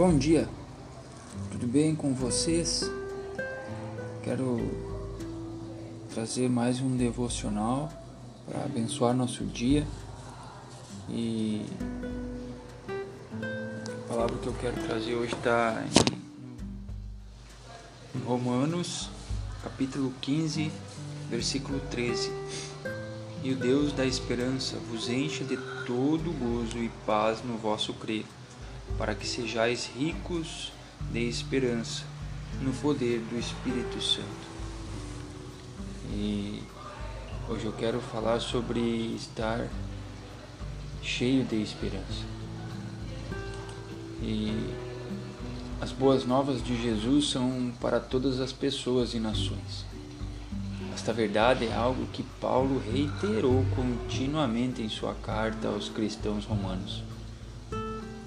Bom dia, tudo bem com vocês? Quero trazer mais um devocional para abençoar nosso dia e a palavra que eu quero trazer hoje está em Romanos, capítulo 15, versículo 13. E o Deus da esperança vos encha de todo gozo e paz no vosso crer para que sejais ricos de esperança no poder do Espírito Santo. E hoje eu quero falar sobre estar cheio de esperança. E as boas novas de Jesus são para todas as pessoas e nações. Esta verdade é algo que Paulo reiterou continuamente em sua carta aos cristãos romanos.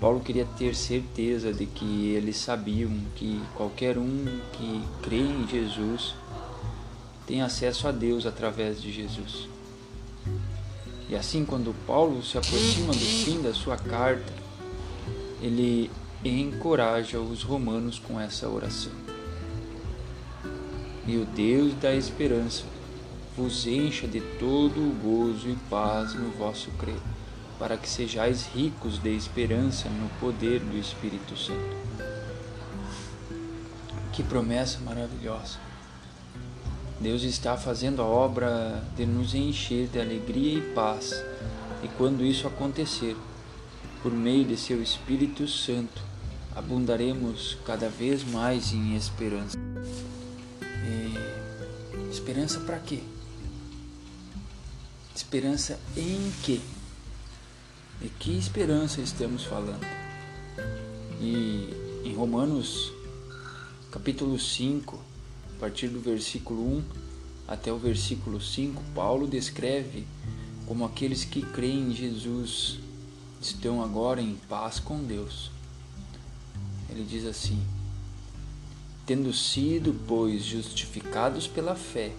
Paulo queria ter certeza de que eles sabiam que qualquer um que crê em Jesus tem acesso a Deus através de Jesus. E assim, quando Paulo se aproxima do fim da sua carta, ele encoraja os romanos com essa oração. E o Deus da esperança vos encha de todo o gozo e paz no vosso crer para que sejais ricos de esperança no poder do Espírito Santo. Que promessa maravilhosa! Deus está fazendo a obra de nos encher de alegria e paz, e quando isso acontecer, por meio de seu Espírito Santo, abundaremos cada vez mais em esperança. E esperança para quê? Esperança em quê? De que esperança estamos falando? E em Romanos capítulo 5, a partir do versículo 1 até o versículo 5, Paulo descreve como aqueles que creem em Jesus estão agora em paz com Deus. Ele diz assim: Tendo sido, pois, justificados pela fé,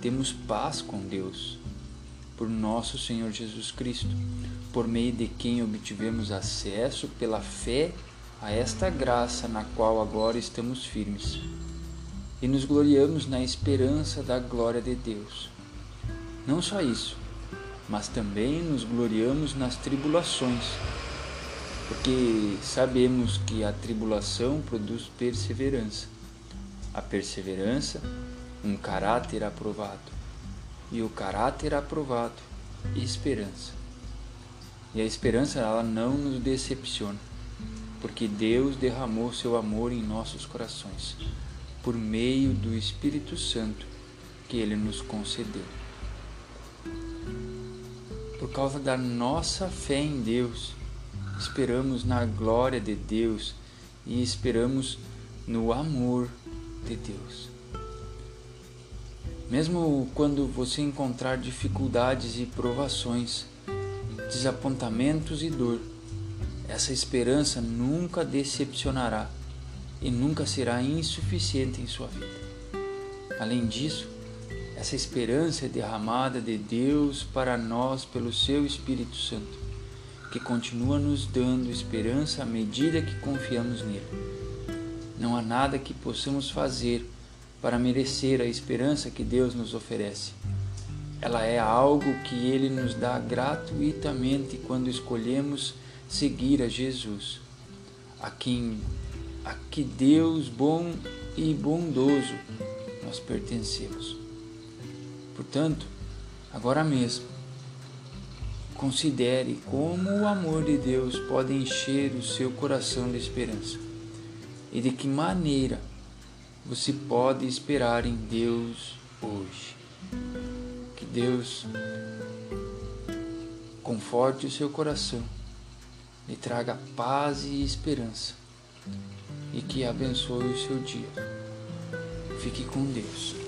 temos paz com Deus, por nosso Senhor Jesus Cristo por meio de quem obtivemos acesso pela fé a esta graça na qual agora estamos firmes. E nos gloriamos na esperança da glória de Deus. Não só isso, mas também nos gloriamos nas tribulações, porque sabemos que a tribulação produz perseverança. A perseverança, um caráter aprovado, e o caráter aprovado, esperança. E a esperança ela não nos decepciona, porque Deus derramou seu amor em nossos corações por meio do Espírito Santo que ele nos concedeu. Por causa da nossa fé em Deus, esperamos na glória de Deus e esperamos no amor de Deus. Mesmo quando você encontrar dificuldades e provações, desapontamentos e dor, essa esperança nunca decepcionará e nunca será insuficiente em sua vida. Além disso, essa esperança é derramada de Deus para nós pelo seu Espírito Santo, que continua nos dando esperança à medida que confiamos nele. Não há nada que possamos fazer para merecer a esperança que Deus nos oferece ela é algo que Ele nos dá gratuitamente quando escolhemos seguir a Jesus, a quem, a que Deus bom e bondoso nós pertencemos. Portanto, agora mesmo, considere como o amor de Deus pode encher o seu coração de esperança e de que maneira você pode esperar em Deus hoje. Deus conforte o seu coração, lhe traga paz e esperança e que abençoe o seu dia. Fique com Deus.